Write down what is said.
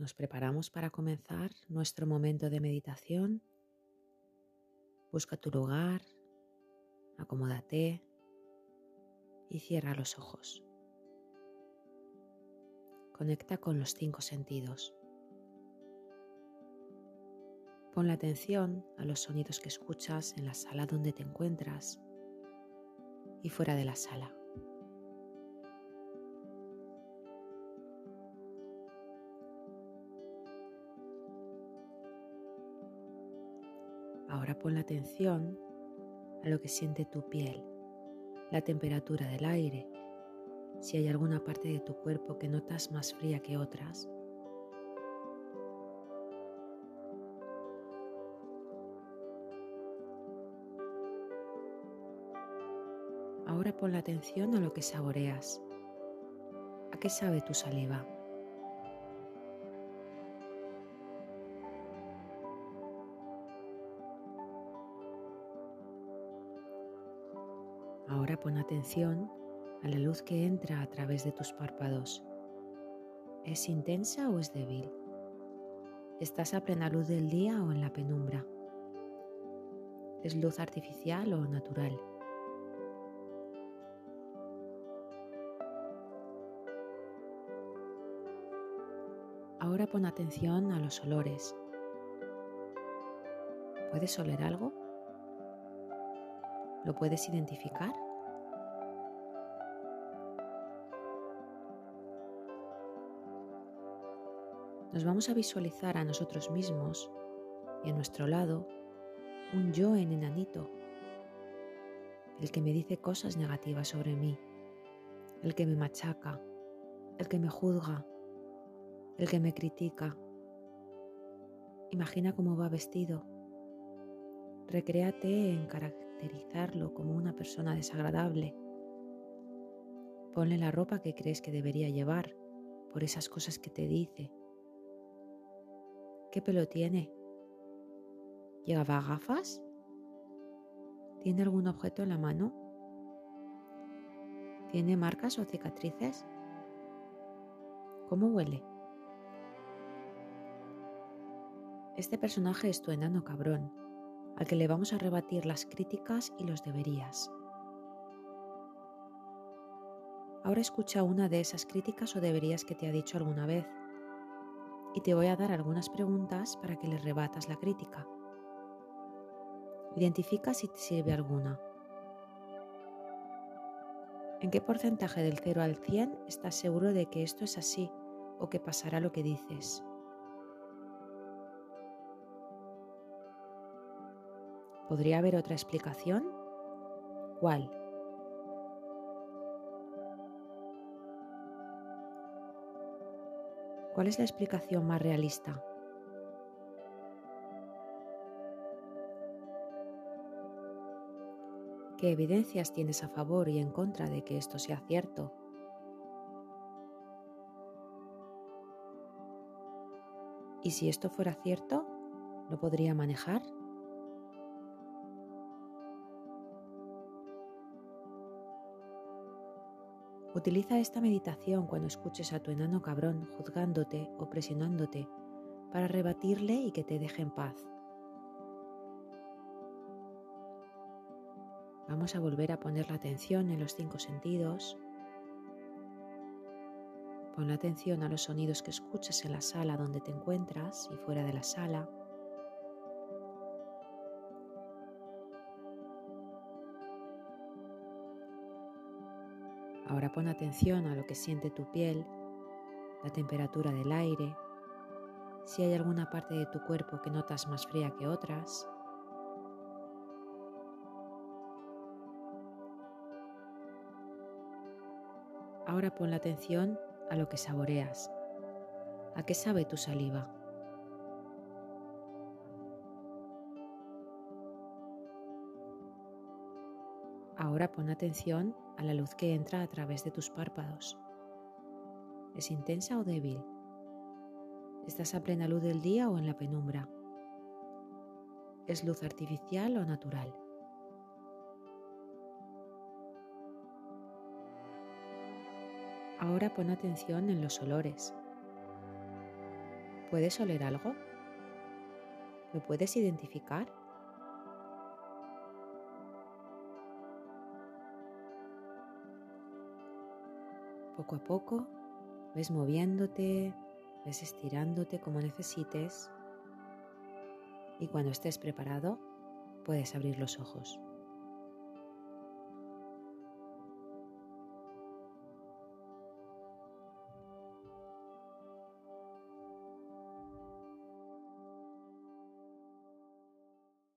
Nos preparamos para comenzar nuestro momento de meditación. Busca tu lugar, acomódate y cierra los ojos. Conecta con los cinco sentidos. Pon la atención a los sonidos que escuchas en la sala donde te encuentras y fuera de la sala. Ahora pon la atención a lo que siente tu piel, la temperatura del aire, si hay alguna parte de tu cuerpo que notas más fría que otras. Ahora pon la atención a lo que saboreas. ¿A qué sabe tu saliva? Ahora pon atención a la luz que entra a través de tus párpados. ¿Es intensa o es débil? ¿Estás a plena luz del día o en la penumbra? ¿Es luz artificial o natural? Ahora pon atención a los olores. ¿Puedes oler algo? ¿Lo puedes identificar? Nos vamos a visualizar a nosotros mismos y a nuestro lado un yo en enanito, el que me dice cosas negativas sobre mí, el que me machaca, el que me juzga, el que me critica. Imagina cómo va vestido. Recréate en caracterizarlo como una persona desagradable. Ponle la ropa que crees que debería llevar por esas cosas que te dice. ¿Qué pelo tiene? ¿Llevaba gafas? ¿Tiene algún objeto en la mano? ¿Tiene marcas o cicatrices? ¿Cómo huele? Este personaje es tu enano cabrón, al que le vamos a rebatir las críticas y los deberías. Ahora escucha una de esas críticas o deberías que te ha dicho alguna vez y te voy a dar algunas preguntas para que le rebatas la crítica. Identifica si te sirve alguna. ¿En qué porcentaje del 0 al 100 estás seguro de que esto es así o que pasará lo que dices? ¿Podría haber otra explicación? ¿Cuál? ¿Cuál es la explicación más realista? ¿Qué evidencias tienes a favor y en contra de que esto sea cierto? ¿Y si esto fuera cierto, lo podría manejar? Utiliza esta meditación cuando escuches a tu enano cabrón juzgándote o presionándote para rebatirle y que te deje en paz. Vamos a volver a poner la atención en los cinco sentidos. Pon la atención a los sonidos que escuchas en la sala donde te encuentras y fuera de la sala. Ahora pon atención a lo que siente tu piel, la temperatura del aire, si hay alguna parte de tu cuerpo que notas más fría que otras. Ahora pon la atención a lo que saboreas. ¿A qué sabe tu saliva? Ahora pon atención a la luz que entra a través de tus párpados. ¿Es intensa o débil? ¿Estás a plena luz del día o en la penumbra? ¿Es luz artificial o natural? Ahora pon atención en los olores. ¿Puedes oler algo? ¿Lo puedes identificar? Poco a poco ves moviéndote, ves estirándote como necesites y cuando estés preparado puedes abrir los ojos.